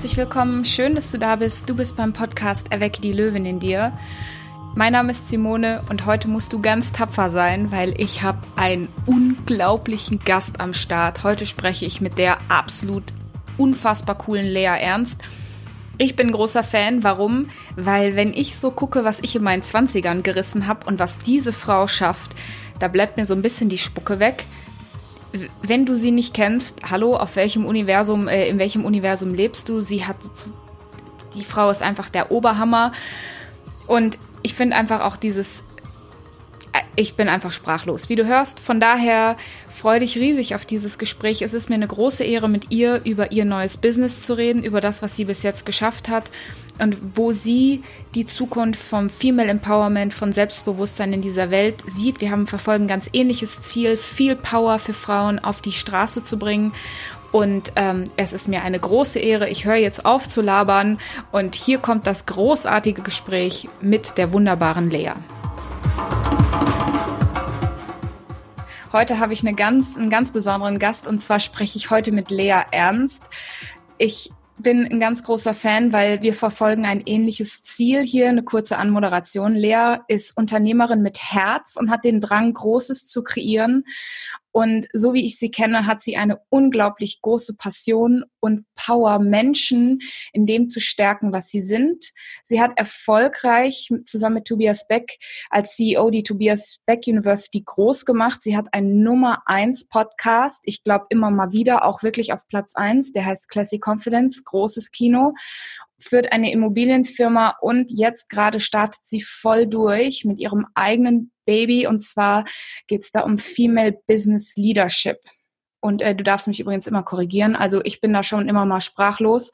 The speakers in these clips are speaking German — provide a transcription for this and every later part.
herzlich willkommen. Schön, dass du da bist. Du bist beim Podcast Erwecke die Löwin in dir. Mein Name ist Simone und heute musst du ganz tapfer sein, weil ich habe einen unglaublichen Gast am Start. Heute spreche ich mit der absolut unfassbar coolen Lea Ernst. Ich bin großer Fan. Warum? Weil wenn ich so gucke, was ich in meinen Zwanzigern gerissen habe und was diese Frau schafft, da bleibt mir so ein bisschen die Spucke weg wenn du sie nicht kennst, hallo, auf welchem Universum, äh, in welchem Universum lebst du? Sie hat, die Frau ist einfach der Oberhammer. Und ich finde einfach auch dieses ich bin einfach sprachlos. Wie du hörst, von daher freue dich riesig auf dieses Gespräch. Es ist mir eine große Ehre, mit ihr über ihr neues Business zu reden, über das, was sie bis jetzt geschafft hat und wo sie die Zukunft vom Female Empowerment, von Selbstbewusstsein in dieser Welt sieht. Wir haben verfolgen ganz ähnliches Ziel, viel Power für Frauen auf die Straße zu bringen. Und ähm, es ist mir eine große Ehre. Ich höre jetzt auf zu labern und hier kommt das großartige Gespräch mit der wunderbaren Lea. Heute habe ich eine ganz, einen ganz besonderen Gast und zwar spreche ich heute mit Lea Ernst. Ich bin ein ganz großer Fan, weil wir verfolgen ein ähnliches Ziel hier, eine kurze Anmoderation. Lea ist Unternehmerin mit Herz und hat den Drang, Großes zu kreieren. Und so wie ich sie kenne, hat sie eine unglaublich große Passion und Power, Menschen in dem zu stärken, was sie sind. Sie hat erfolgreich zusammen mit Tobias Beck als CEO die Tobias Beck University groß gemacht. Sie hat einen Nummer eins Podcast. Ich glaube immer mal wieder auch wirklich auf Platz eins. Der heißt Classic Confidence, großes Kino führt eine Immobilienfirma und jetzt gerade startet sie voll durch mit ihrem eigenen Baby. Und zwar geht es da um Female Business Leadership. Und äh, du darfst mich übrigens immer korrigieren. Also ich bin da schon immer mal sprachlos.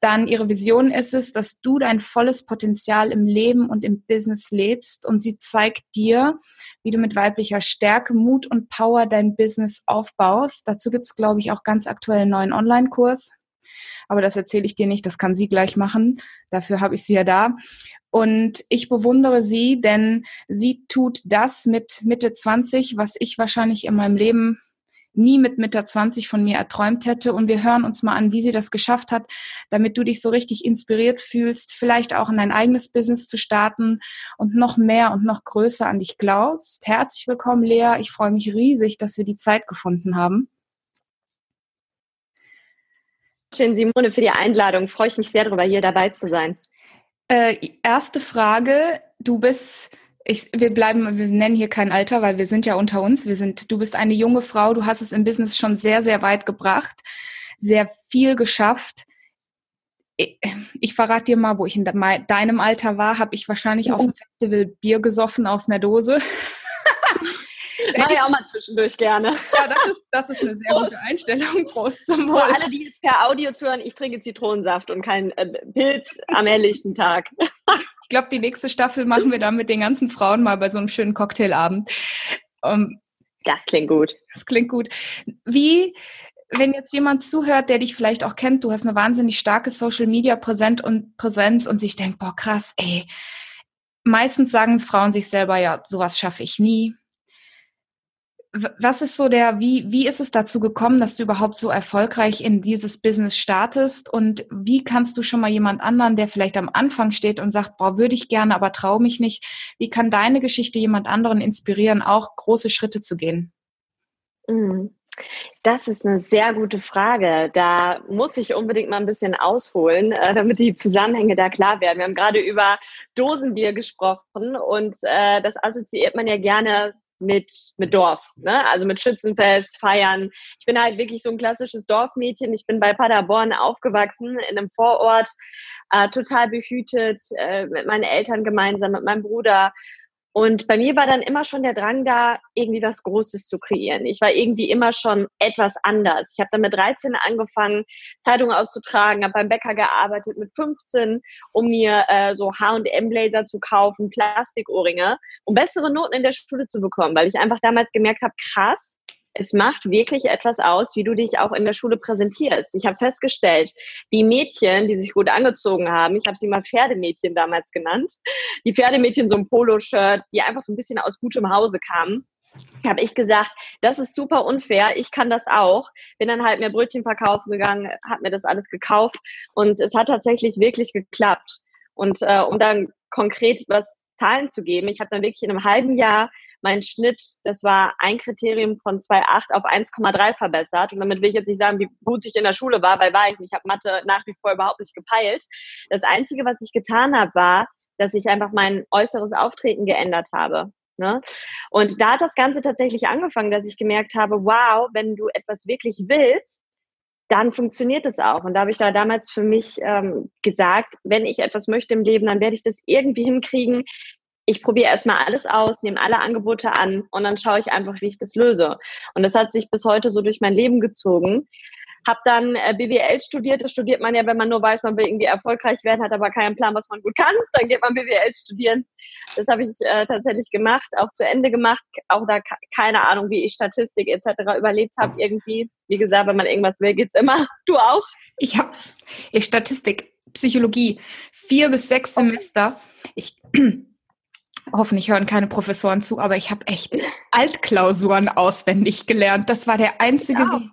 Dann ihre Vision ist es, dass du dein volles Potenzial im Leben und im Business lebst. Und sie zeigt dir, wie du mit weiblicher Stärke, Mut und Power dein Business aufbaust. Dazu gibt's glaube ich, auch ganz aktuell einen neuen Online-Kurs. Aber das erzähle ich dir nicht, das kann sie gleich machen. Dafür habe ich sie ja da. Und ich bewundere sie, denn sie tut das mit Mitte 20, was ich wahrscheinlich in meinem Leben nie mit Mitte 20 von mir erträumt hätte. Und wir hören uns mal an, wie sie das geschafft hat, damit du dich so richtig inspiriert fühlst, vielleicht auch in dein eigenes Business zu starten und noch mehr und noch größer an dich glaubst. Herzlich willkommen, Lea. Ich freue mich riesig, dass wir die Zeit gefunden haben. Schön, Simone, für die Einladung. Freue ich mich sehr darüber, hier dabei zu sein. Äh, erste Frage. Du bist, ich, wir bleiben, wir nennen hier kein Alter, weil wir sind ja unter uns. Wir sind, du bist eine junge Frau. Du hast es im Business schon sehr, sehr weit gebracht, sehr viel geschafft. Ich, ich verrate dir mal, wo ich in deinem Alter war, habe ich wahrscheinlich auf dem Festival Bier gesoffen aus einer Dose. Mach ich auch mal zwischendurch gerne. Ja, das ist, das ist eine sehr gute Einstellung. Prost zum Wohl. Für alle, die jetzt per Audio zuhören, ich trinke Zitronensaft und kein äh, Pilz am helllichten Tag. Ich glaube, die nächste Staffel machen wir dann mit den ganzen Frauen mal bei so einem schönen Cocktailabend. Um, ähm, das klingt gut. Das klingt gut. Wie, wenn jetzt jemand zuhört, der dich vielleicht auch kennt, du hast eine wahnsinnig starke Social Media Präsenz und Präsenz und sich denkt, boah, krass, ey. Meistens sagen Frauen sich selber, ja, sowas schaffe ich nie was ist so der, wie, wie ist es dazu gekommen, dass du überhaupt so erfolgreich in dieses Business startest? Und wie kannst du schon mal jemand anderen, der vielleicht am Anfang steht und sagt, boah, würde ich gerne, aber traue mich nicht, wie kann deine Geschichte jemand anderen inspirieren, auch große Schritte zu gehen? Mhm. Das ist eine sehr gute Frage. Da muss ich unbedingt mal ein bisschen ausholen, äh, damit die Zusammenhänge da klar werden. Wir haben gerade über Dosenbier gesprochen und äh, das assoziiert man ja gerne mit, mit Dorf, ne? also mit Schützenfest, Feiern. Ich bin halt wirklich so ein klassisches Dorfmädchen. Ich bin bei Paderborn aufgewachsen, in einem Vorort, äh, total behütet, äh, mit meinen Eltern gemeinsam, mit meinem Bruder. Und bei mir war dann immer schon der Drang da, irgendwie was Großes zu kreieren. Ich war irgendwie immer schon etwas anders. Ich habe dann mit 13 angefangen, Zeitungen auszutragen, habe beim Bäcker gearbeitet mit 15, um mir äh, so H&M-Blazer zu kaufen, Plastikohrringe, um bessere Noten in der Schule zu bekommen, weil ich einfach damals gemerkt habe, krass, es macht wirklich etwas aus, wie du dich auch in der Schule präsentierst. Ich habe festgestellt, die Mädchen, die sich gut angezogen haben, ich habe sie mal Pferdemädchen damals genannt, die Pferdemädchen so ein Poloshirt, die einfach so ein bisschen aus gutem Hause kamen, habe ich gesagt, das ist super unfair, ich kann das auch. Bin dann halt mehr Brötchen verkaufen gegangen, habe mir das alles gekauft und es hat tatsächlich wirklich geklappt. Und äh, um dann konkret was Zahlen zu geben, ich habe dann wirklich in einem halben Jahr meinen Schnitt, das war ein Kriterium von 2,8 auf 1,3 verbessert. Und damit will ich jetzt nicht sagen, wie gut ich in der Schule war, weil war ich nicht. Ich habe Mathe nach wie vor überhaupt nicht gepeilt. Das Einzige, was ich getan habe, war, dass ich einfach mein äußeres Auftreten geändert habe. Ne? Und da hat das Ganze tatsächlich angefangen, dass ich gemerkt habe, wow, wenn du etwas wirklich willst, dann funktioniert es auch. Und da habe ich da damals für mich ähm, gesagt, wenn ich etwas möchte im Leben, dann werde ich das irgendwie hinkriegen. Ich probiere erstmal alles aus, nehme alle Angebote an und dann schaue ich einfach, wie ich das löse. Und das hat sich bis heute so durch mein Leben gezogen. Habe dann äh, BWL studiert. Das studiert man ja, wenn man nur weiß, man will irgendwie erfolgreich werden, hat aber keinen Plan, was man gut kann. Dann geht man BWL studieren. Das habe ich äh, tatsächlich gemacht, auch zu Ende gemacht. Auch da keine Ahnung, wie ich Statistik etc. überlebt habe irgendwie. Wie gesagt, wenn man irgendwas will, geht's immer. Du auch? Ich habe Statistik, Psychologie, vier bis sechs Semester. Ich hoffentlich hören keine Professoren zu, aber ich habe echt Altklausuren auswendig gelernt. Das war der einzige. Weg.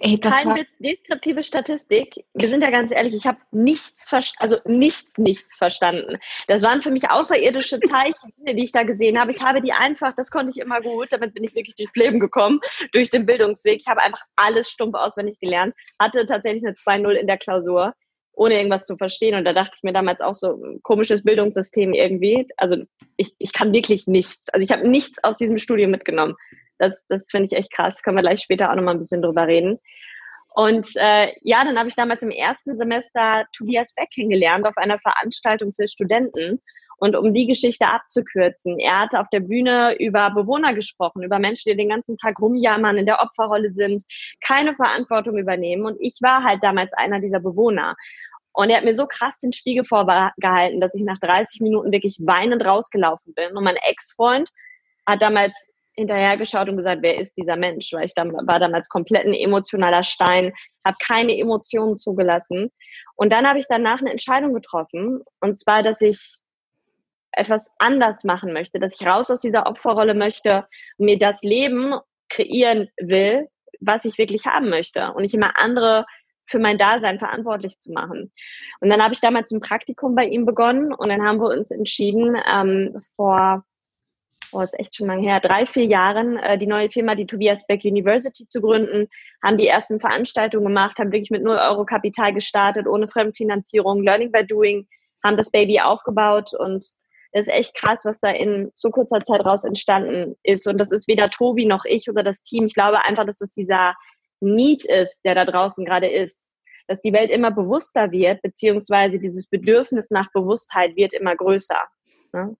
Ey, das Kein war deskriptive Statistik. Wir sind ja ganz ehrlich, ich habe nichts, also nichts, nichts verstanden. Das waren für mich außerirdische Zeichen, die ich da gesehen habe. Ich habe die einfach, das konnte ich immer gut, damit bin ich wirklich durchs Leben gekommen, durch den Bildungsweg. Ich habe einfach alles stumpf auswendig gelernt, hatte tatsächlich eine 2-0 in der Klausur ohne irgendwas zu verstehen. Und da dachte ich mir damals auch so, komisches Bildungssystem irgendwie. Also ich, ich kann wirklich nichts. Also ich habe nichts aus diesem Studium mitgenommen. Das, das finde ich echt krass. Können wir gleich später auch nochmal ein bisschen drüber reden. Und äh, ja, dann habe ich damals im ersten Semester Tobias Beck kennengelernt auf einer Veranstaltung für Studenten. Und um die Geschichte abzukürzen, er hatte auf der Bühne über Bewohner gesprochen, über Menschen, die den ganzen Tag rumjammern, in der Opferrolle sind, keine Verantwortung übernehmen. Und ich war halt damals einer dieser Bewohner. Und er hat mir so krass den Spiegel vorgehalten, dass ich nach 30 Minuten wirklich weinend rausgelaufen bin. Und mein Ex-Freund hat damals hinterhergeschaut und gesagt, wer ist dieser Mensch? Weil ich war damals komplett ein emotionaler Stein, habe keine Emotionen zugelassen. Und dann habe ich danach eine Entscheidung getroffen. Und zwar, dass ich etwas anders machen möchte, dass ich raus aus dieser Opferrolle möchte mir das Leben kreieren will, was ich wirklich haben möchte. Und nicht immer andere für mein Dasein verantwortlich zu machen. Und dann habe ich damals ein Praktikum bei ihm begonnen und dann haben wir uns entschieden, ähm, vor, oh, ist echt schon lange her, drei, vier Jahren äh, die neue Firma, die Tobias Beck University zu gründen, haben die ersten Veranstaltungen gemacht, haben wirklich mit 0 Euro Kapital gestartet, ohne Fremdfinanzierung, Learning by Doing, haben das Baby aufgebaut und das ist echt krass, was da in so kurzer Zeit raus entstanden ist. Und das ist weder Tobi noch ich oder das Team. Ich glaube einfach, dass es dieser Need ist, der da draußen gerade ist. Dass die Welt immer bewusster wird, beziehungsweise dieses Bedürfnis nach Bewusstheit wird immer größer. Ne?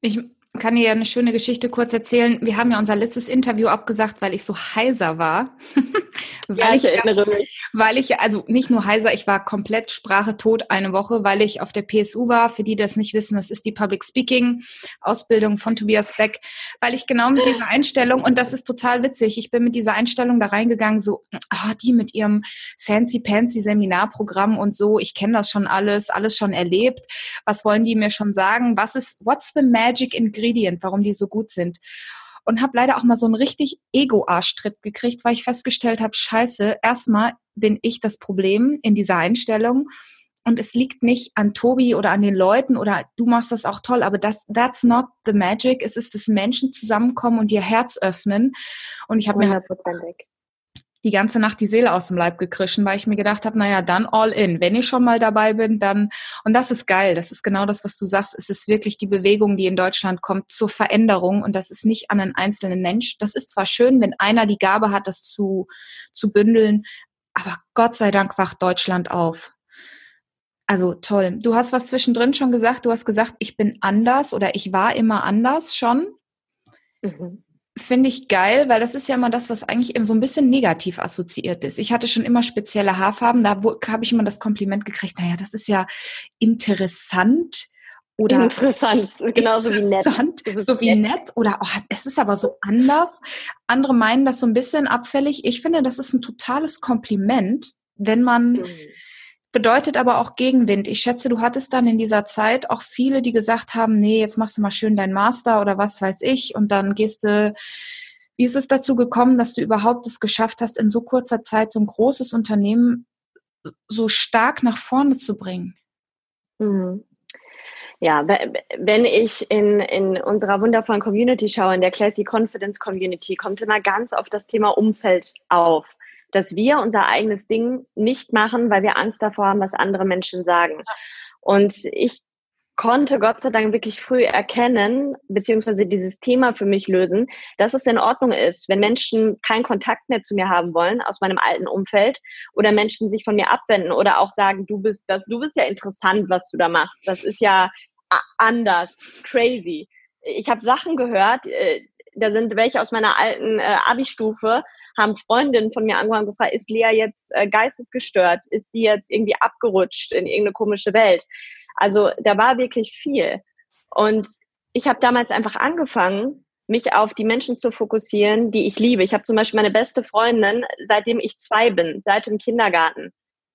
Ich kann dir eine schöne Geschichte kurz erzählen. Wir haben ja unser letztes Interview abgesagt, weil ich so heiser war. weil ja, ich, ich erinnere mich. Weil ich, also nicht nur heiser, ich war komplett Sprache tot eine Woche, weil ich auf der PSU war. Für die, die das nicht wissen, das ist die Public Speaking Ausbildung von Tobias Beck, weil ich genau mit dieser Einstellung, und das ist total witzig, ich bin mit dieser Einstellung da reingegangen, so, oh, die mit ihrem fancy-pancy Seminarprogramm und so, ich kenne das schon alles, alles schon erlebt. Was wollen die mir schon sagen? Was ist, what's the magic ingredient? Ingredient, warum die so gut sind. Und habe leider auch mal so einen richtig Ego-Arschtritt gekriegt, weil ich festgestellt habe, scheiße, erstmal bin ich das Problem in dieser Einstellung. Und es liegt nicht an Tobi oder an den Leuten oder du machst das auch toll, aber das, that's not the magic. Es ist, dass Menschen zusammenkommen und ihr Herz öffnen. Und ich habe mir halt die ganze Nacht die Seele aus dem Leib gekrischen, weil ich mir gedacht habe, naja, dann all in. Wenn ich schon mal dabei bin, dann, und das ist geil, das ist genau das, was du sagst, es ist wirklich die Bewegung, die in Deutschland kommt zur Veränderung und das ist nicht an einen einzelnen Mensch. Das ist zwar schön, wenn einer die Gabe hat, das zu, zu bündeln, aber Gott sei Dank wacht Deutschland auf. Also toll. Du hast was zwischendrin schon gesagt. Du hast gesagt, ich bin anders oder ich war immer anders schon. Mhm finde ich geil, weil das ist ja immer das, was eigentlich eben so ein bisschen negativ assoziiert ist. Ich hatte schon immer spezielle Haarfarben, da habe ich immer das Kompliment gekriegt, naja, das ist ja interessant oder interessant, genauso interessant, wie nett. So wie nett. nett oder oh, es ist aber so anders. Andere meinen das so ein bisschen abfällig. Ich finde, das ist ein totales Kompliment, wenn man mhm bedeutet aber auch Gegenwind. Ich schätze, du hattest dann in dieser Zeit auch viele, die gesagt haben, nee, jetzt machst du mal schön deinen Master oder was weiß ich und dann gehst du wie ist es dazu gekommen, dass du überhaupt es geschafft hast, in so kurzer Zeit so ein großes Unternehmen so stark nach vorne zu bringen? Mhm. Ja, wenn ich in, in unserer wundervollen Community schaue, in der Classy Confidence Community, kommt immer ganz oft das Thema Umfeld auf, dass wir unser eigenes Ding nicht machen, weil wir Angst davor haben, was andere Menschen sagen. Und ich konnte Gott sei Dank wirklich früh erkennen, beziehungsweise dieses Thema für mich lösen, dass es in Ordnung ist, wenn Menschen keinen Kontakt mehr zu mir haben wollen aus meinem alten Umfeld oder Menschen sich von mir abwenden oder auch sagen, du bist das, du bist ja interessant, was du da machst. Das ist ja anders, crazy. Ich habe Sachen gehört, äh, da sind welche aus meiner alten äh, Abi-Stufe, haben Freundinnen von mir angefangen gefragt, ist Lea jetzt äh, geistesgestört? Ist die jetzt irgendwie abgerutscht in irgendeine komische Welt? Also da war wirklich viel. Und ich habe damals einfach angefangen, mich auf die Menschen zu fokussieren, die ich liebe. Ich habe zum Beispiel meine beste Freundin, seitdem ich zwei bin, seit dem Kindergarten.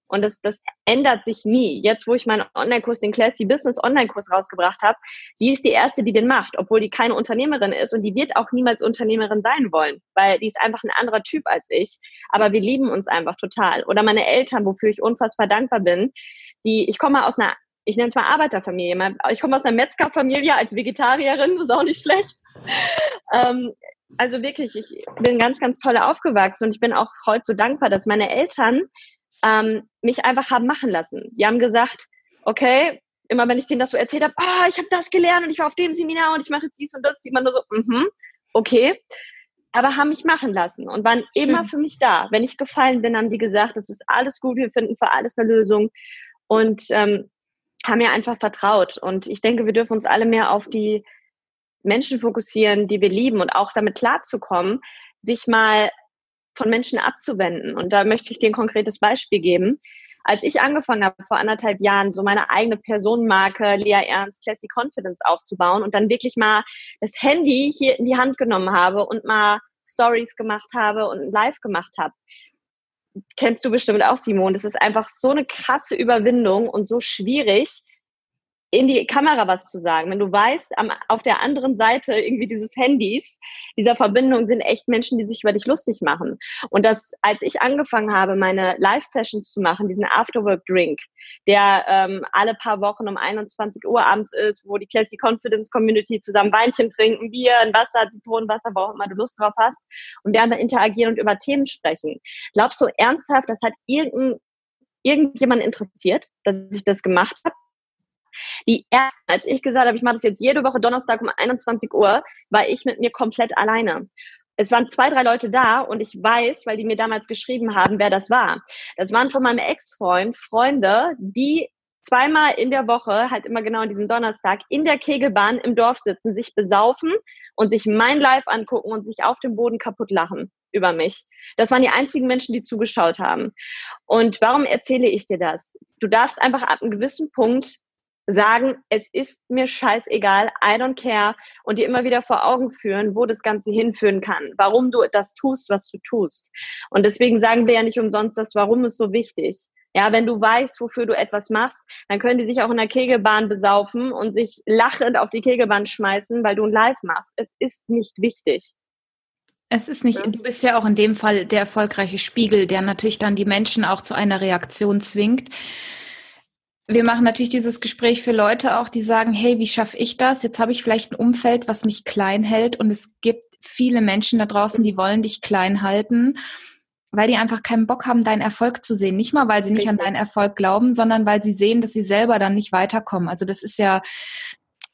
Und das, das ändert sich nie. Jetzt, wo ich meinen Online-Kurs, den Classy Business Online-Kurs rausgebracht habe, die ist die erste, die den macht, obwohl die keine Unternehmerin ist und die wird auch niemals Unternehmerin sein wollen, weil die ist einfach ein anderer Typ als ich. Aber wir lieben uns einfach total. Oder meine Eltern, wofür ich unfassbar dankbar bin, die, ich komme aus einer ich nenne es mal Arbeiterfamilie. Ich komme aus einer Metzgerfamilie als Vegetarierin, das ist auch nicht schlecht. Ähm, also wirklich, ich bin ganz, ganz toll aufgewachsen und ich bin auch heute so dankbar, dass meine Eltern ähm, mich einfach haben machen lassen. Die haben gesagt, okay, immer wenn ich denen das so erzählt habe, ah, ich habe das gelernt und ich war auf dem Seminar und ich mache jetzt dies und das, die immer nur so, mhm, okay. Aber haben mich machen lassen und waren Schön. immer für mich da. Wenn ich gefallen bin, haben die gesagt, es ist alles gut, wir finden für alles eine Lösung. Und ähm, haben mir einfach vertraut. Und ich denke, wir dürfen uns alle mehr auf die Menschen fokussieren, die wir lieben und auch damit klarzukommen, sich mal von Menschen abzuwenden. Und da möchte ich dir ein konkretes Beispiel geben. Als ich angefangen habe, vor anderthalb Jahren so meine eigene Personenmarke Lea Ernst Classy Confidence aufzubauen und dann wirklich mal das Handy hier in die Hand genommen habe und mal Stories gemacht habe und live gemacht habe, kennst du bestimmt auch, Simon. Das ist einfach so eine krasse Überwindung und so schwierig, in die Kamera was zu sagen. Wenn du weißt, am, auf der anderen Seite irgendwie dieses Handys, dieser Verbindung sind echt Menschen, die sich über dich lustig machen. Und das, als ich angefangen habe, meine Live-Sessions zu machen, diesen Afterwork-Drink, der ähm, alle paar Wochen um 21 Uhr abends ist, wo die Classy Confidence Community zusammen Weinchen trinken, Bier, ein Wasser, Zitronenwasser, wo auch immer du Lust drauf hast, und wir dann interagieren und über Themen sprechen. Glaubst du ernsthaft, das hat irgendein irgendjemand interessiert, dass ich das gemacht habe? Die ersten, als ich gesagt habe, ich mache das jetzt jede Woche Donnerstag um 21 Uhr, war ich mit mir komplett alleine. Es waren zwei, drei Leute da und ich weiß, weil die mir damals geschrieben haben, wer das war. Das waren von meinem Ex-Freund Freunde, die zweimal in der Woche, halt immer genau an diesem Donnerstag, in der Kegelbahn im Dorf sitzen, sich besaufen und sich mein Live angucken und sich auf dem Boden kaputt lachen über mich. Das waren die einzigen Menschen, die zugeschaut haben. Und warum erzähle ich dir das? Du darfst einfach ab einem gewissen Punkt sagen, es ist mir scheißegal, I don't care und dir immer wieder vor Augen führen, wo das Ganze hinführen kann, warum du das tust, was du tust. Und deswegen sagen wir ja nicht umsonst, das Warum ist so wichtig. Ja, wenn du weißt, wofür du etwas machst, dann können die sich auch in der Kegelbahn besaufen und sich lachend auf die Kegelbahn schmeißen, weil du ein Live machst. Es ist nicht wichtig. Es ist nicht, du bist ja auch in dem Fall der erfolgreiche Spiegel, der natürlich dann die Menschen auch zu einer Reaktion zwingt wir machen natürlich dieses Gespräch für Leute auch, die sagen, hey, wie schaffe ich das? Jetzt habe ich vielleicht ein Umfeld, was mich klein hält und es gibt viele Menschen da draußen, die wollen dich klein halten, weil die einfach keinen Bock haben, deinen Erfolg zu sehen. Nicht mal, weil sie nicht an deinen Erfolg glauben, sondern weil sie sehen, dass sie selber dann nicht weiterkommen. Also das ist ja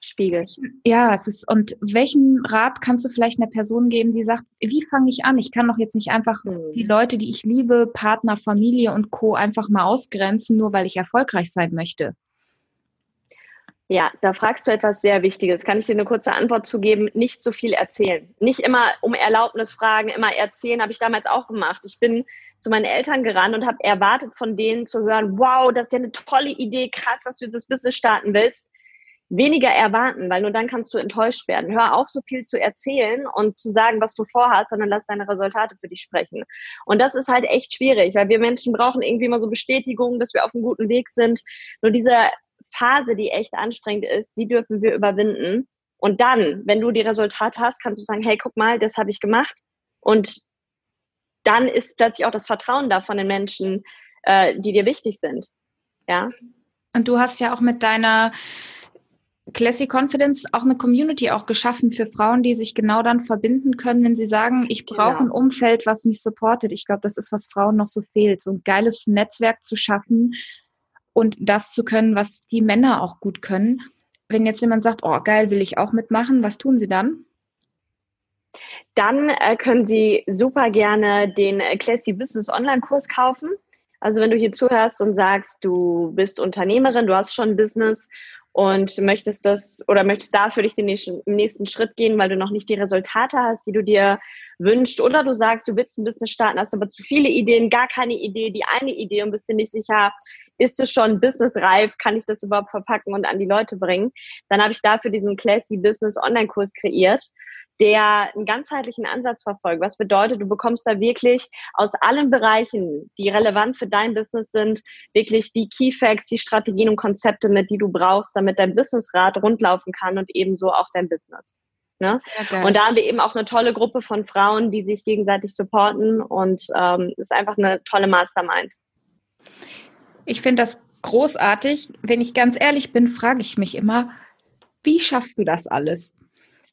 Spiegel. Ja, es ist, und welchen Rat kannst du vielleicht einer Person geben, die sagt, wie fange ich an? Ich kann doch jetzt nicht einfach hm. die Leute, die ich liebe, Partner, Familie und Co. einfach mal ausgrenzen, nur weil ich erfolgreich sein möchte. Ja, da fragst du etwas sehr Wichtiges. Kann ich dir eine kurze Antwort zu geben? Nicht so viel erzählen. Nicht immer um Erlaubnis fragen, immer erzählen, habe ich damals auch gemacht. Ich bin zu meinen Eltern gerannt und habe erwartet von denen zu hören, wow, das ist ja eine tolle Idee, krass, dass du dieses Business starten willst weniger erwarten, weil nur dann kannst du enttäuscht werden. Hör auf, so viel zu erzählen und zu sagen, was du vorhast, sondern lass deine Resultate für dich sprechen. Und das ist halt echt schwierig, weil wir Menschen brauchen irgendwie immer so Bestätigung, dass wir auf einem guten Weg sind. Nur diese Phase, die echt anstrengend ist, die dürfen wir überwinden. Und dann, wenn du die Resultate hast, kannst du sagen, hey, guck mal, das habe ich gemacht. Und dann ist plötzlich auch das Vertrauen da von den Menschen, äh, die dir wichtig sind. Ja. Und du hast ja auch mit deiner Classy Confidence auch eine Community auch geschaffen für Frauen, die sich genau dann verbinden können, wenn sie sagen, ich brauche genau. ein Umfeld, was mich supportet. Ich glaube, das ist, was Frauen noch so fehlt, so ein geiles Netzwerk zu schaffen und das zu können, was die Männer auch gut können. Wenn jetzt jemand sagt, oh geil, will ich auch mitmachen, was tun sie dann? Dann äh, können Sie super gerne den äh, Classy Business Online-Kurs kaufen. Also wenn du hier zuhörst und sagst, du bist Unternehmerin, du hast schon ein Business und möchtest das oder möchtest da für dich den nächsten, nächsten Schritt gehen, weil du noch nicht die Resultate hast, die du dir wünschst, oder du sagst, du willst ein Business starten, hast aber zu viele Ideen, gar keine Idee, die eine Idee und bist dir nicht sicher, ist es schon businessreif, kann ich das überhaupt verpacken und an die Leute bringen, dann habe ich dafür diesen Classy Business Online-Kurs kreiert der einen ganzheitlichen Ansatz verfolgt. Was bedeutet, du bekommst da wirklich aus allen Bereichen, die relevant für dein Business sind, wirklich die Key Facts, die Strategien und Konzepte mit, die du brauchst, damit dein Businessrad rundlaufen kann und ebenso auch dein Business. Ne? Und da haben wir eben auch eine tolle Gruppe von Frauen, die sich gegenseitig supporten und ähm, ist einfach eine tolle Mastermind. Ich finde das großartig. Wenn ich ganz ehrlich bin, frage ich mich immer, wie schaffst du das alles?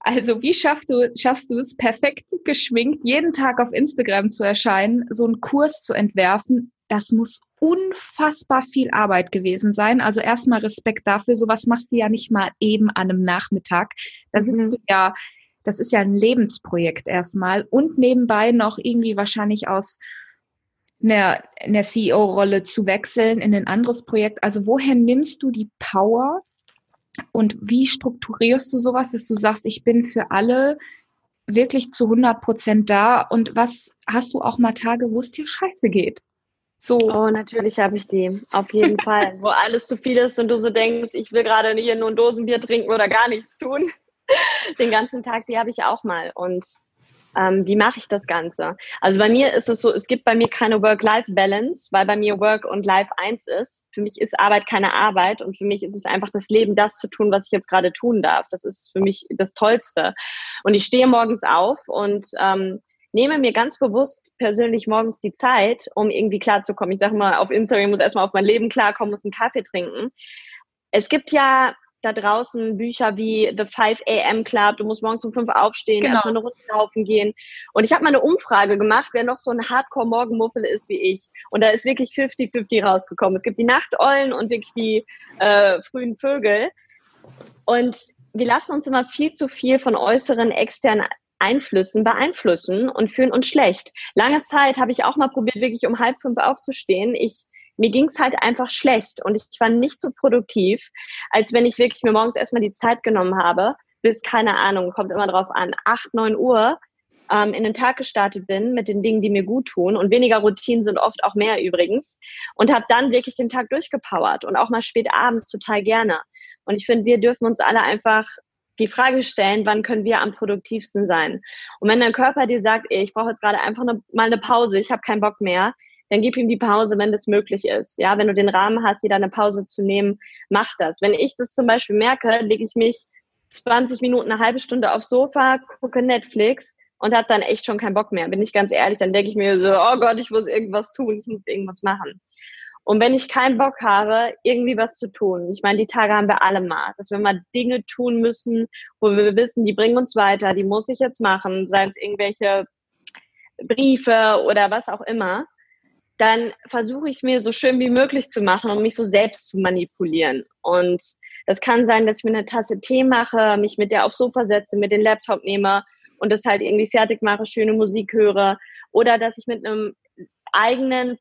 Also wie schaffst du, schaffst du es, perfekt geschminkt, jeden Tag auf Instagram zu erscheinen, so einen Kurs zu entwerfen? Das muss unfassbar viel Arbeit gewesen sein. Also erstmal Respekt dafür. Sowas machst du ja nicht mal eben an einem Nachmittag. Da mhm. sitzt mhm. du ja, das ist ja ein Lebensprojekt erstmal und nebenbei noch irgendwie wahrscheinlich aus einer, einer CEO-Rolle zu wechseln in ein anderes Projekt. Also woher nimmst du die Power, und wie strukturierst du sowas, dass du sagst, ich bin für alle wirklich zu 100 Prozent da? Und was hast du auch mal Tage, wo es dir scheiße geht? So. Oh, natürlich habe ich die. Auf jeden Fall. Wo alles zu viel ist und du so denkst, ich will gerade hier nur ein Dosenbier trinken oder gar nichts tun. Den ganzen Tag, die habe ich auch mal. Und ähm, wie mache ich das Ganze? Also bei mir ist es so, es gibt bei mir keine Work-Life-Balance, weil bei mir Work und Life eins ist. Für mich ist Arbeit keine Arbeit und für mich ist es einfach das Leben, das zu tun, was ich jetzt gerade tun darf. Das ist für mich das Tollste. Und ich stehe morgens auf und ähm, nehme mir ganz bewusst persönlich morgens die Zeit, um irgendwie klarzukommen. Ich sage mal, auf Instagram muss erstmal auf mein Leben klarkommen, muss einen Kaffee trinken. Es gibt ja da draußen Bücher wie The 5 AM Club, du musst morgens um 5 aufstehen, genau. erstmal eine Runde laufen gehen. Und ich habe mal eine Umfrage gemacht, wer noch so ein Hardcore-Morgenmuffel ist wie ich. Und da ist wirklich 50-50 rausgekommen. Es gibt die Nachteulen und wirklich die äh, frühen Vögel. Und wir lassen uns immer viel zu viel von äußeren, externen Einflüssen beeinflussen und fühlen uns schlecht. Lange Zeit habe ich auch mal probiert, wirklich um halb fünf aufzustehen. Ich mir ging es halt einfach schlecht und ich war nicht so produktiv, als wenn ich wirklich mir morgens erstmal die Zeit genommen habe, bis, keine Ahnung, kommt immer drauf an, 8, 9 Uhr ähm, in den Tag gestartet bin mit den Dingen, die mir gut tun. Und weniger Routinen sind oft auch mehr übrigens. Und habe dann wirklich den Tag durchgepowert und auch mal spät abends total gerne. Und ich finde, wir dürfen uns alle einfach die Frage stellen, wann können wir am produktivsten sein? Und wenn dein Körper dir sagt, ey, ich brauche jetzt gerade einfach eine, mal eine Pause, ich habe keinen Bock mehr, dann gib ihm die Pause, wenn das möglich ist. Ja, wenn du den Rahmen hast, dir da eine Pause zu nehmen, mach das. Wenn ich das zum Beispiel merke, lege ich mich 20 Minuten, eine halbe Stunde aufs Sofa, gucke Netflix und habe dann echt schon keinen Bock mehr. Bin ich ganz ehrlich, dann denke ich mir so, oh Gott, ich muss irgendwas tun, ich muss irgendwas machen. Und wenn ich keinen Bock habe, irgendwie was zu tun, ich meine, die Tage haben wir alle mal, dass wir mal Dinge tun müssen, wo wir wissen, die bringen uns weiter, die muss ich jetzt machen, seien es irgendwelche Briefe oder was auch immer, dann versuche ich es mir so schön wie möglich zu machen und mich so selbst zu manipulieren. Und das kann sein, dass ich mir eine Tasse Tee mache, mich mit der aufs Sofa setze, mit dem Laptop nehme und das halt irgendwie fertig mache, schöne Musik höre. Oder dass ich mit einem eigenen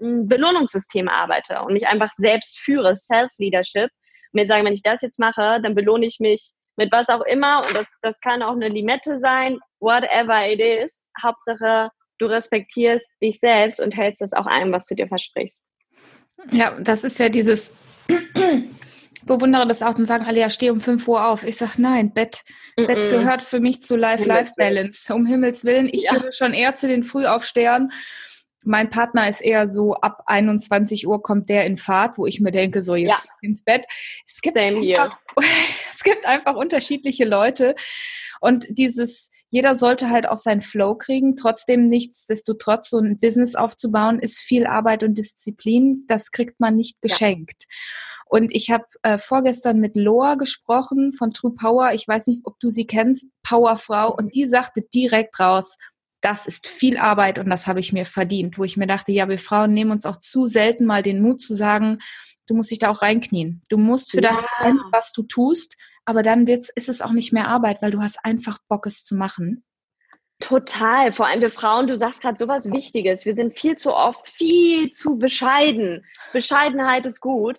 Belohnungssystem arbeite und mich einfach selbst führe, Self-Leadership. Mir sagen, wenn ich das jetzt mache, dann belohne ich mich mit was auch immer und das, das kann auch eine Limette sein, whatever it is. Hauptsache, du respektierst dich selbst und hältst das auch ein, was du dir versprichst. Ja, das ist ja dieses bewundere das auch und sagen alle, ja, steh um 5 Uhr auf. Ich sage, nein, Bett, mm -mm. Bett gehört für mich zu Life-Life-Balance. Um Himmels Willen, ich ja. gehöre schon eher zu den Frühaufstehern. Mein Partner ist eher so, ab 21 Uhr kommt der in Fahrt, wo ich mir denke, so jetzt ja. ins Bett. Es gibt, einfach, es gibt einfach unterschiedliche Leute. Und dieses, jeder sollte halt auch seinen Flow kriegen. Trotzdem nichtsdestotrotz, so ein Business aufzubauen, ist viel Arbeit und Disziplin. Das kriegt man nicht geschenkt. Ja. Und ich habe äh, vorgestern mit Loa gesprochen von True Power. Ich weiß nicht, ob du sie kennst, Powerfrau. Und die sagte direkt raus, das ist viel Arbeit und das habe ich mir verdient. Wo ich mir dachte, ja, wir Frauen nehmen uns auch zu selten mal den Mut zu sagen, du musst dich da auch reinknien. Du musst für ja. das, was du tust, aber dann wird's, ist es auch nicht mehr Arbeit, weil du hast einfach Bock, es zu machen. Total. Vor allem wir Frauen, du sagst gerade sowas Wichtiges. Wir sind viel zu oft viel zu bescheiden. Bescheidenheit ist gut.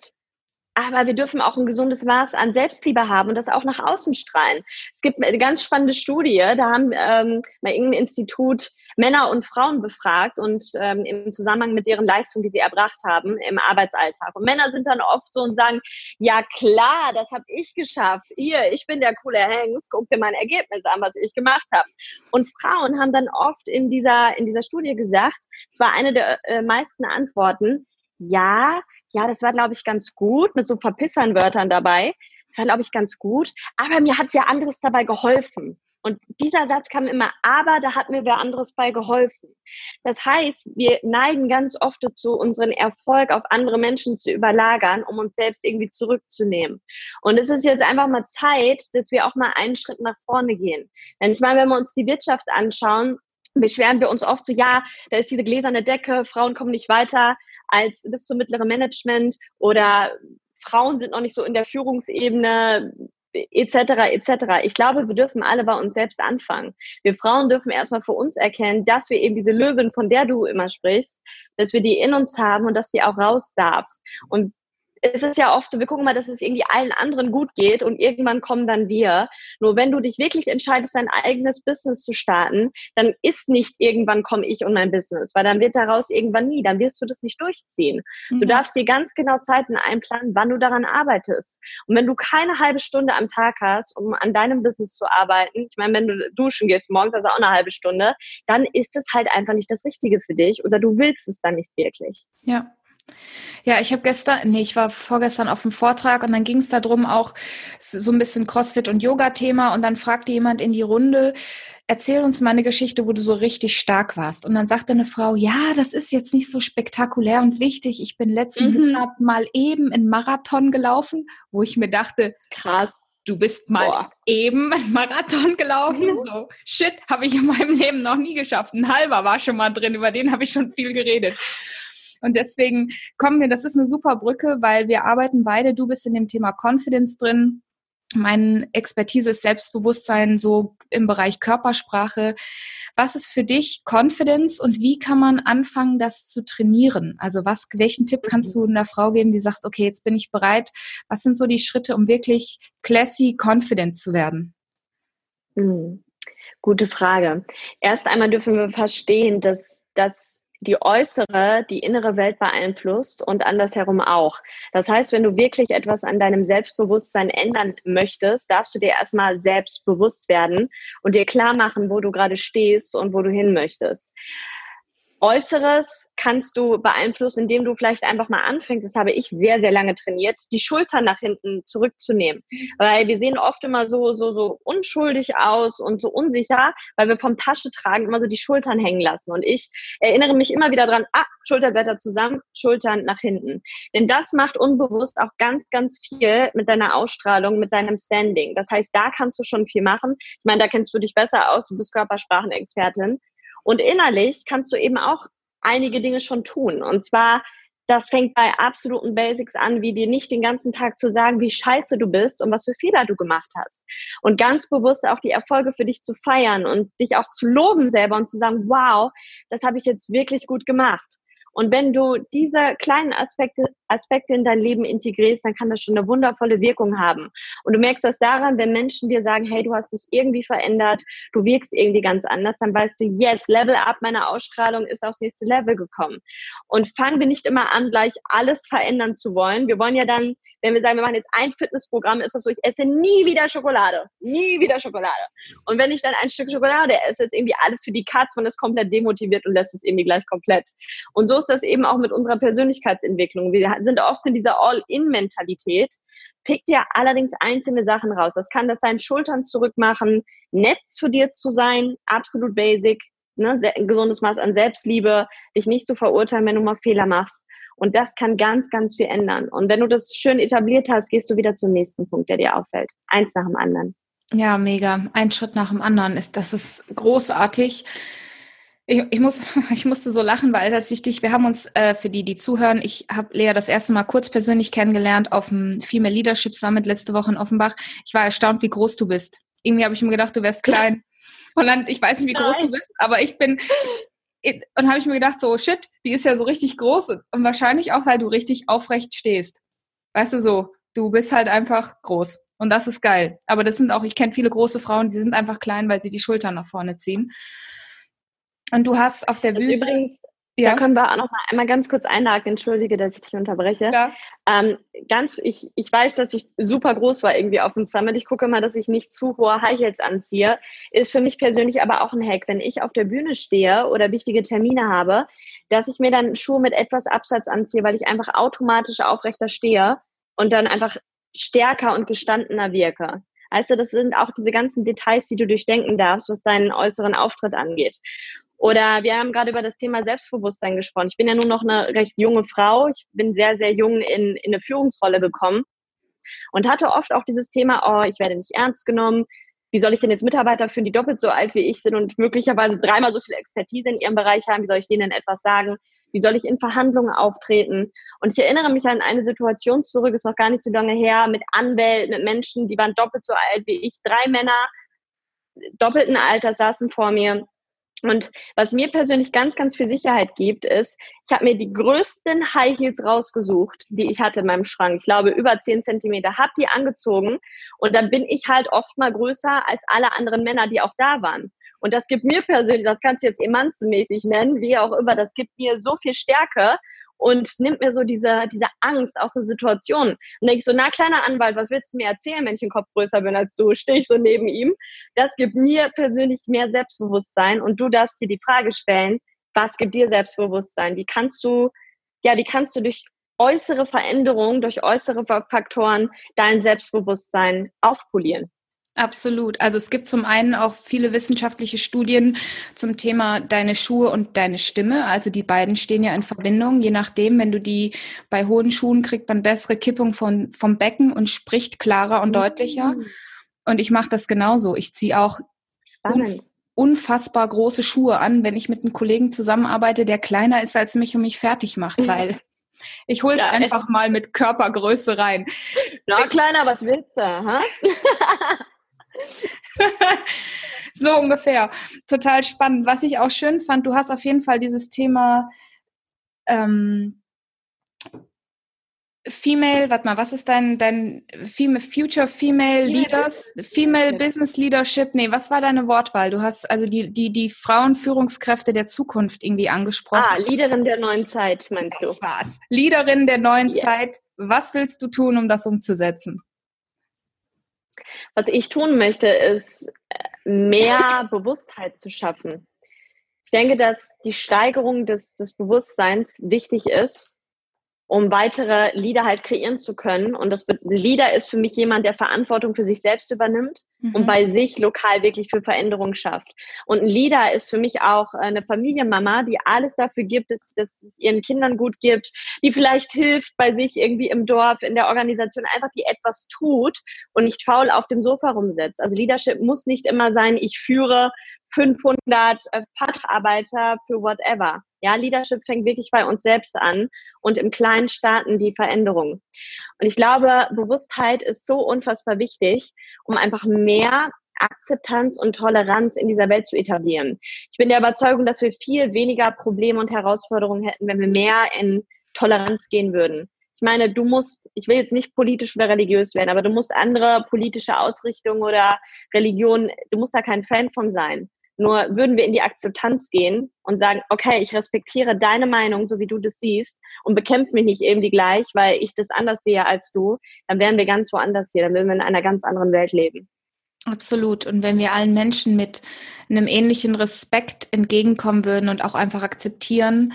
Aber wir dürfen auch ein gesundes Maß an Selbstliebe haben und das auch nach außen strahlen. Es gibt eine ganz spannende Studie, da haben ähm, mal irgendein Institut Männer und Frauen befragt und ähm, im Zusammenhang mit deren Leistung, die sie erbracht haben im Arbeitsalltag. Und Männer sind dann oft so und sagen, ja klar, das habe ich geschafft. Ihr, ich bin der coole Hengst, guck dir mein Ergebnis an, was ich gemacht habe. Und Frauen haben dann oft in dieser, in dieser Studie gesagt, es war eine der äh, meisten Antworten, ja, ja, das war, glaube ich, ganz gut, mit so Verpissern-Wörtern dabei. Das war, glaube ich, ganz gut. Aber mir hat wer anderes dabei geholfen. Und dieser Satz kam immer, aber da hat mir wer anderes bei geholfen. Das heißt, wir neigen ganz oft dazu, unseren Erfolg auf andere Menschen zu überlagern, um uns selbst irgendwie zurückzunehmen. Und es ist jetzt einfach mal Zeit, dass wir auch mal einen Schritt nach vorne gehen. Denn ich meine, wenn wir uns die Wirtschaft anschauen, beschweren wir uns oft so, ja, da ist diese gläserne Decke, Frauen kommen nicht weiter als bis zum mittleren Management oder Frauen sind noch nicht so in der Führungsebene etc. etc. Ich glaube, wir dürfen alle bei uns selbst anfangen. Wir Frauen dürfen erstmal für uns erkennen, dass wir eben diese Löwin, von der du immer sprichst, dass wir die in uns haben und dass die auch raus darf. Und es ist ja oft so, wir gucken mal, dass es irgendwie allen anderen gut geht und irgendwann kommen dann wir. Nur wenn du dich wirklich entscheidest, dein eigenes Business zu starten, dann ist nicht irgendwann komme ich und mein Business, weil dann wird daraus irgendwann nie, dann wirst du das nicht durchziehen. Mhm. Du darfst dir ganz genau Zeiten einplanen, wann du daran arbeitest. Und wenn du keine halbe Stunde am Tag hast, um an deinem Business zu arbeiten, ich meine, wenn du duschen gehst morgens, also auch eine halbe Stunde, dann ist es halt einfach nicht das Richtige für dich oder du willst es dann nicht wirklich. Ja. Ja, ich habe gestern, nee, ich war vorgestern auf einem Vortrag und dann ging es darum auch so ein bisschen Crossfit und Yoga-Thema und dann fragte jemand in die Runde, erzähl uns mal eine Geschichte, wo du so richtig stark warst. Und dann sagte eine Frau, ja, das ist jetzt nicht so spektakulär und wichtig. Ich bin letzten mhm. Monat mal eben in Marathon gelaufen, wo ich mir dachte, krass. Du bist mal Boah. eben einen Marathon gelaufen. So, shit, habe ich in meinem Leben noch nie geschafft. Ein halber war schon mal drin, über den habe ich schon viel geredet. Und deswegen kommen wir, das ist eine super Brücke, weil wir arbeiten beide, du bist in dem Thema Confidence drin. Meine Expertise ist Selbstbewusstsein so im Bereich Körpersprache. Was ist für dich Confidence und wie kann man anfangen, das zu trainieren? Also was, welchen Tipp kannst mhm. du einer Frau geben, die sagt, okay, jetzt bin ich bereit? Was sind so die Schritte, um wirklich classy confident zu werden? Mhm. Gute Frage. Erst einmal dürfen wir verstehen, dass, dass die äußere, die innere Welt beeinflusst und andersherum auch. Das heißt, wenn du wirklich etwas an deinem Selbstbewusstsein ändern möchtest, darfst du dir erstmal selbstbewusst werden und dir klar machen, wo du gerade stehst und wo du hin möchtest. Äußeres kannst du beeinflussen, indem du vielleicht einfach mal anfängst, das habe ich sehr, sehr lange trainiert, die Schultern nach hinten zurückzunehmen. Weil wir sehen oft immer so, so, so unschuldig aus und so unsicher, weil wir vom Tasche tragen immer so die Schultern hängen lassen. Und ich erinnere mich immer wieder dran, ah, Schulterblätter zusammen, Schultern nach hinten. Denn das macht unbewusst auch ganz, ganz viel mit deiner Ausstrahlung, mit deinem Standing. Das heißt, da kannst du schon viel machen. Ich meine, da kennst du dich besser aus, du bist Körpersprachenexpertin. Und innerlich kannst du eben auch einige Dinge schon tun. Und zwar, das fängt bei absoluten Basics an, wie dir nicht den ganzen Tag zu sagen, wie scheiße du bist und was für Fehler du gemacht hast. Und ganz bewusst auch die Erfolge für dich zu feiern und dich auch zu loben selber und zu sagen, wow, das habe ich jetzt wirklich gut gemacht. Und wenn du diese kleinen Aspekte, Aspekte in dein Leben integrierst, dann kann das schon eine wundervolle Wirkung haben. Und du merkst das daran, wenn Menschen dir sagen, hey, du hast dich irgendwie verändert, du wirkst irgendwie ganz anders, dann weißt du, yes, Level up, meine Ausstrahlung ist aufs nächste Level gekommen. Und fangen wir nicht immer an, gleich alles verändern zu wollen. Wir wollen ja dann, wenn wir sagen, wir machen jetzt ein Fitnessprogramm, ist das so, ich esse nie wieder Schokolade. Nie wieder Schokolade. Und wenn ich dann ein Stück Schokolade esse, ist irgendwie alles für die Katz und ist komplett demotiviert und lässt es irgendwie gleich komplett. Und so ist das eben auch mit unserer Persönlichkeitsentwicklung. Wir sind oft in dieser All-in-Mentalität. Pick dir allerdings einzelne Sachen raus. Das kann das sein, Schultern zurückmachen, nett zu dir zu sein, absolut basic, ne, ein gesundes Maß an Selbstliebe, dich nicht zu verurteilen, wenn du mal Fehler machst. Und das kann ganz, ganz viel ändern. Und wenn du das schön etabliert hast, gehst du wieder zum nächsten Punkt, der dir auffällt. Eins nach dem anderen. Ja, mega. Ein Schritt nach dem anderen ist, das ist großartig. Ich, ich, muss, ich musste so lachen, weil als ich dich, wir haben uns äh, für die, die zuhören, ich habe Lea das erste Mal kurz persönlich kennengelernt auf dem Female Leadership Summit letzte Woche in Offenbach. Ich war erstaunt, wie groß du bist. Irgendwie habe ich mir gedacht, du wärst klein. Und dann, ich weiß nicht, wie groß Nein. du bist, aber ich bin, und habe ich mir gedacht, so, shit, die ist ja so richtig groß und wahrscheinlich auch, weil du richtig aufrecht stehst. Weißt du so, du bist halt einfach groß. Und das ist geil. Aber das sind auch, ich kenne viele große Frauen, die sind einfach klein, weil sie die Schultern nach vorne ziehen. Und du hast auf der Bühne. Übrigens, ja. Da können wir auch noch mal einmal ganz kurz einhaken. Entschuldige, dass ich dich unterbreche. Ja. Ähm, ganz, ich, ich weiß, dass ich super groß war irgendwie auf dem Summit. Ich gucke mal, dass ich nicht zu hohe High Heels anziehe. Ist für mich persönlich aber auch ein Hack, wenn ich auf der Bühne stehe oder wichtige Termine habe, dass ich mir dann Schuhe mit etwas Absatz anziehe, weil ich einfach automatisch aufrechter stehe und dann einfach stärker und gestandener wirke. Also das sind auch diese ganzen Details, die du durchdenken darfst, was deinen äußeren Auftritt angeht. Oder wir haben gerade über das Thema Selbstbewusstsein gesprochen. Ich bin ja nun noch eine recht junge Frau. Ich bin sehr, sehr jung in, in eine Führungsrolle gekommen und hatte oft auch dieses Thema, oh, ich werde nicht ernst genommen. Wie soll ich denn jetzt Mitarbeiter führen, die doppelt so alt wie ich sind und möglicherweise dreimal so viel Expertise in ihrem Bereich haben? Wie soll ich denen denn etwas sagen? Wie soll ich in Verhandlungen auftreten? Und ich erinnere mich an eine Situation zurück, ist noch gar nicht so lange her, mit Anwälten, mit Menschen, die waren doppelt so alt wie ich. Drei Männer doppelten Alters saßen vor mir und was mir persönlich ganz, ganz viel Sicherheit gibt, ist, ich habe mir die größten High Heels rausgesucht, die ich hatte in meinem Schrank. Ich glaube, über zehn Zentimeter, habe die angezogen und dann bin ich halt oft mal größer als alle anderen Männer, die auch da waren. Und das gibt mir persönlich, das kannst du jetzt emanzenmäßig nennen, wie auch immer, das gibt mir so viel Stärke und nimmt mir so diese, diese Angst aus der Situation. Und denke ich so, na kleiner Anwalt, was willst du mir erzählen, wenn ich einen Kopf größer bin als du? Stehe ich so neben ihm. Das gibt mir persönlich mehr Selbstbewusstsein und du darfst dir die Frage stellen, was gibt dir Selbstbewusstsein? Wie kannst du, ja, wie kannst du durch äußere Veränderungen, durch äußere Faktoren dein Selbstbewusstsein aufpolieren? Absolut. Also es gibt zum einen auch viele wissenschaftliche Studien zum Thema deine Schuhe und deine Stimme. Also die beiden stehen ja in Verbindung. Je nachdem, wenn du die bei hohen Schuhen kriegt man bessere Kippung von, vom Becken und spricht klarer und deutlicher. Mhm. Und ich mache das genauso. Ich ziehe auch unf unfassbar große Schuhe an, wenn ich mit einem Kollegen zusammenarbeite, der kleiner ist als mich und mich fertig macht, weil ich hole es ja, einfach mal mit Körpergröße rein. Na, kleiner, was willst du? So ungefähr. Total spannend. Was ich auch schön fand, du hast auf jeden Fall dieses Thema ähm, Female, warte mal, was ist dein, dein Female, Future Female Leaders, Female Business Leadership? Nee, was war deine Wortwahl? Du hast also die, die, die Frauenführungskräfte der Zukunft irgendwie angesprochen. Ah, Leaderin der neuen Zeit, meinst du? Das war's. Leaderin der neuen yeah. Zeit. Was willst du tun, um das umzusetzen? Was ich tun möchte, ist mehr Bewusstheit zu schaffen. Ich denke, dass die Steigerung des, des Bewusstseins wichtig ist um weitere Leader halt kreieren zu können. Und das Leader ist für mich jemand, der Verantwortung für sich selbst übernimmt mhm. und bei sich lokal wirklich für Veränderung schafft. Und ein Leader ist für mich auch eine Familienmama, die alles dafür gibt, dass, dass es ihren Kindern gut gibt, die vielleicht hilft bei sich irgendwie im Dorf, in der Organisation, einfach die etwas tut und nicht faul auf dem Sofa rumsetzt. Also Leadership muss nicht immer sein, ich führe 500 äh, Facharbeiter für whatever. Ja, Leadership fängt wirklich bei uns selbst an und im Kleinen starten die Veränderungen. Und ich glaube, Bewusstheit ist so unfassbar wichtig, um einfach mehr Akzeptanz und Toleranz in dieser Welt zu etablieren. Ich bin der Überzeugung, dass wir viel weniger Probleme und Herausforderungen hätten, wenn wir mehr in Toleranz gehen würden. Ich meine, du musst, ich will jetzt nicht politisch oder religiös werden, aber du musst andere politische Ausrichtungen oder Religionen, du musst da kein Fan von sein. Nur würden wir in die Akzeptanz gehen und sagen, okay, ich respektiere deine Meinung, so wie du das siehst, und bekämpfe mich nicht irgendwie gleich, weil ich das anders sehe als du, dann wären wir ganz woanders hier, dann würden wir in einer ganz anderen Welt leben. Absolut. Und wenn wir allen Menschen mit einem ähnlichen Respekt entgegenkommen würden und auch einfach akzeptieren,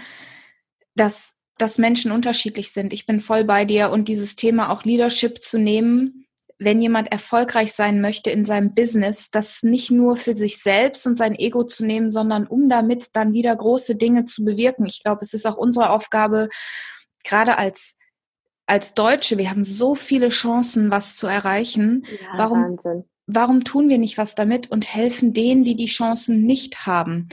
dass, dass Menschen unterschiedlich sind. Ich bin voll bei dir und dieses Thema auch Leadership zu nehmen, wenn jemand erfolgreich sein möchte in seinem Business, das nicht nur für sich selbst und sein Ego zu nehmen, sondern um damit dann wieder große Dinge zu bewirken. Ich glaube, es ist auch unsere Aufgabe, gerade als als Deutsche, wir haben so viele Chancen, was zu erreichen. Ja, warum, Wahnsinn. warum tun wir nicht was damit und helfen denen, die die Chancen nicht haben?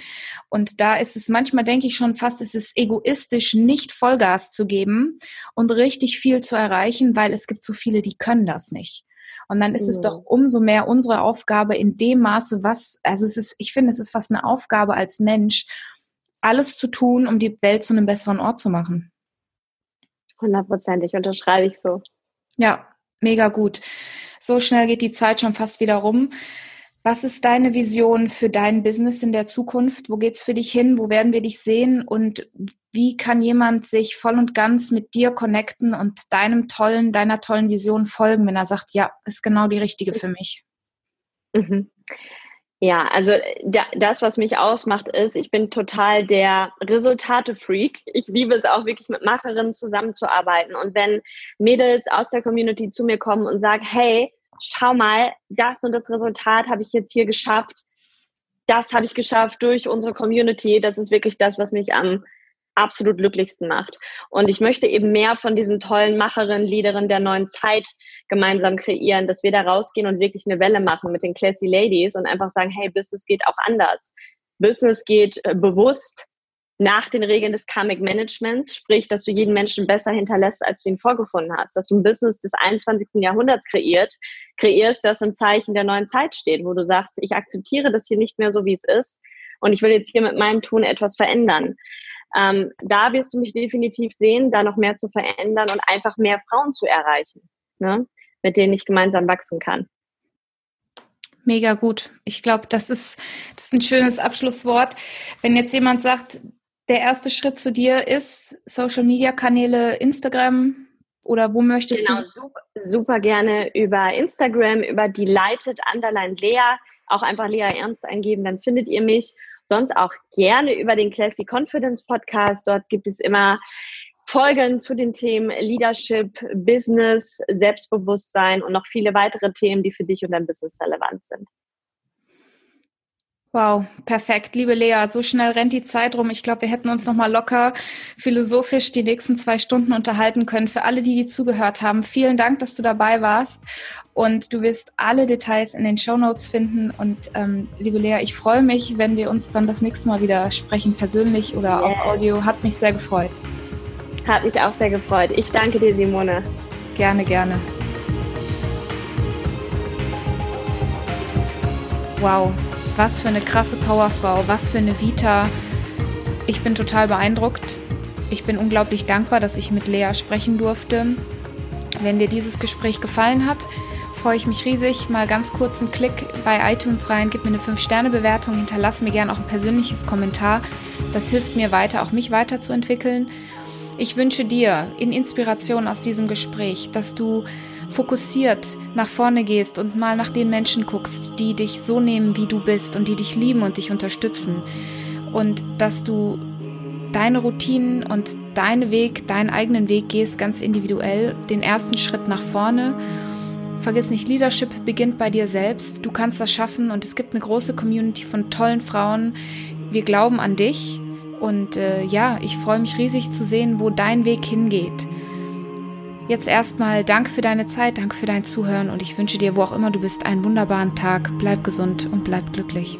Und da ist es manchmal, denke ich schon fast, es ist egoistisch, nicht Vollgas zu geben und richtig viel zu erreichen, weil es gibt so viele, die können das nicht. Und dann ist ja. es doch umso mehr unsere Aufgabe in dem Maße, was, also es ist, ich finde, es ist fast eine Aufgabe als Mensch, alles zu tun, um die Welt zu einem besseren Ort zu machen. Hundertprozentig, unterschreibe ich so. Ja, mega gut. So schnell geht die Zeit schon fast wieder rum. Was ist deine Vision für dein Business in der Zukunft? Wo geht's für dich hin? Wo werden wir dich sehen? Und wie kann jemand sich voll und ganz mit dir connecten und deinem tollen, deiner tollen Vision folgen, wenn er sagt, ja, ist genau die richtige für mich? Mhm. Ja, also das, was mich ausmacht, ist, ich bin total der Resultate-Freak. Ich liebe es auch wirklich mit Macherinnen zusammenzuarbeiten. Und wenn Mädels aus der Community zu mir kommen und sagen, hey, schau mal, das und das Resultat habe ich jetzt hier geschafft. Das habe ich geschafft durch unsere Community. Das ist wirklich das, was mich am absolut glücklichsten macht. Und ich möchte eben mehr von diesen tollen Macherinnen, Leaderinnen der neuen Zeit gemeinsam kreieren, dass wir da rausgehen und wirklich eine Welle machen mit den Classy Ladies und einfach sagen, hey, Business geht auch anders. Business geht äh, bewusst nach den Regeln des Karmic Managements, sprich, dass du jeden Menschen besser hinterlässt, als du ihn vorgefunden hast, dass du ein Business des 21. Jahrhunderts kreiert, kreierst, das im Zeichen der neuen Zeit steht, wo du sagst, ich akzeptiere das hier nicht mehr so, wie es ist und ich will jetzt hier mit meinem Tun etwas verändern. Ähm, da wirst du mich definitiv sehen, da noch mehr zu verändern und einfach mehr Frauen zu erreichen, ne? mit denen ich gemeinsam wachsen kann. Mega gut. Ich glaube, das ist, das ist ein schönes Abschlusswort. Wenn jetzt jemand sagt, der erste Schritt zu dir ist Social Media Kanäle, Instagram oder wo möchtest genau, du? Super, super gerne über Instagram, über Delighted Underline Lea, auch einfach Lea Ernst eingeben, dann findet ihr mich. Sonst auch gerne über den Classy Confidence Podcast. Dort gibt es immer Folgen zu den Themen Leadership, Business, Selbstbewusstsein und noch viele weitere Themen, die für dich und dein Business relevant sind. Wow, perfekt. Liebe Lea, so schnell rennt die Zeit rum. Ich glaube, wir hätten uns noch mal locker philosophisch die nächsten zwei Stunden unterhalten können. Für alle, die, die zugehört haben, vielen Dank, dass du dabei warst. Und du wirst alle Details in den Show Notes finden. Und ähm, liebe Lea, ich freue mich, wenn wir uns dann das nächste Mal wieder sprechen, persönlich oder yeah. auf Audio. Hat mich sehr gefreut. Hat mich auch sehr gefreut. Ich danke dir, Simone. Gerne, gerne. Wow. Was für eine krasse Powerfrau, was für eine Vita. Ich bin total beeindruckt. Ich bin unglaublich dankbar, dass ich mit Lea sprechen durfte. Wenn dir dieses Gespräch gefallen hat, freue ich mich riesig. Mal ganz kurz einen Klick bei iTunes rein, gib mir eine 5-Sterne-Bewertung, hinterlass mir gerne auch ein persönliches Kommentar. Das hilft mir weiter, auch mich weiterzuentwickeln. Ich wünsche dir in Inspiration aus diesem Gespräch, dass du fokussiert nach vorne gehst und mal nach den Menschen guckst, die dich so nehmen, wie du bist und die dich lieben und dich unterstützen. Und dass du deine Routinen und deinen Weg, deinen eigenen Weg gehst, ganz individuell, den ersten Schritt nach vorne. Vergiss nicht, Leadership beginnt bei dir selbst. Du kannst das schaffen und es gibt eine große Community von tollen Frauen. Wir glauben an dich und äh, ja, ich freue mich riesig zu sehen, wo dein Weg hingeht. Jetzt erstmal danke für deine Zeit, danke für dein Zuhören und ich wünsche dir, wo auch immer du bist, einen wunderbaren Tag. Bleib gesund und bleib glücklich.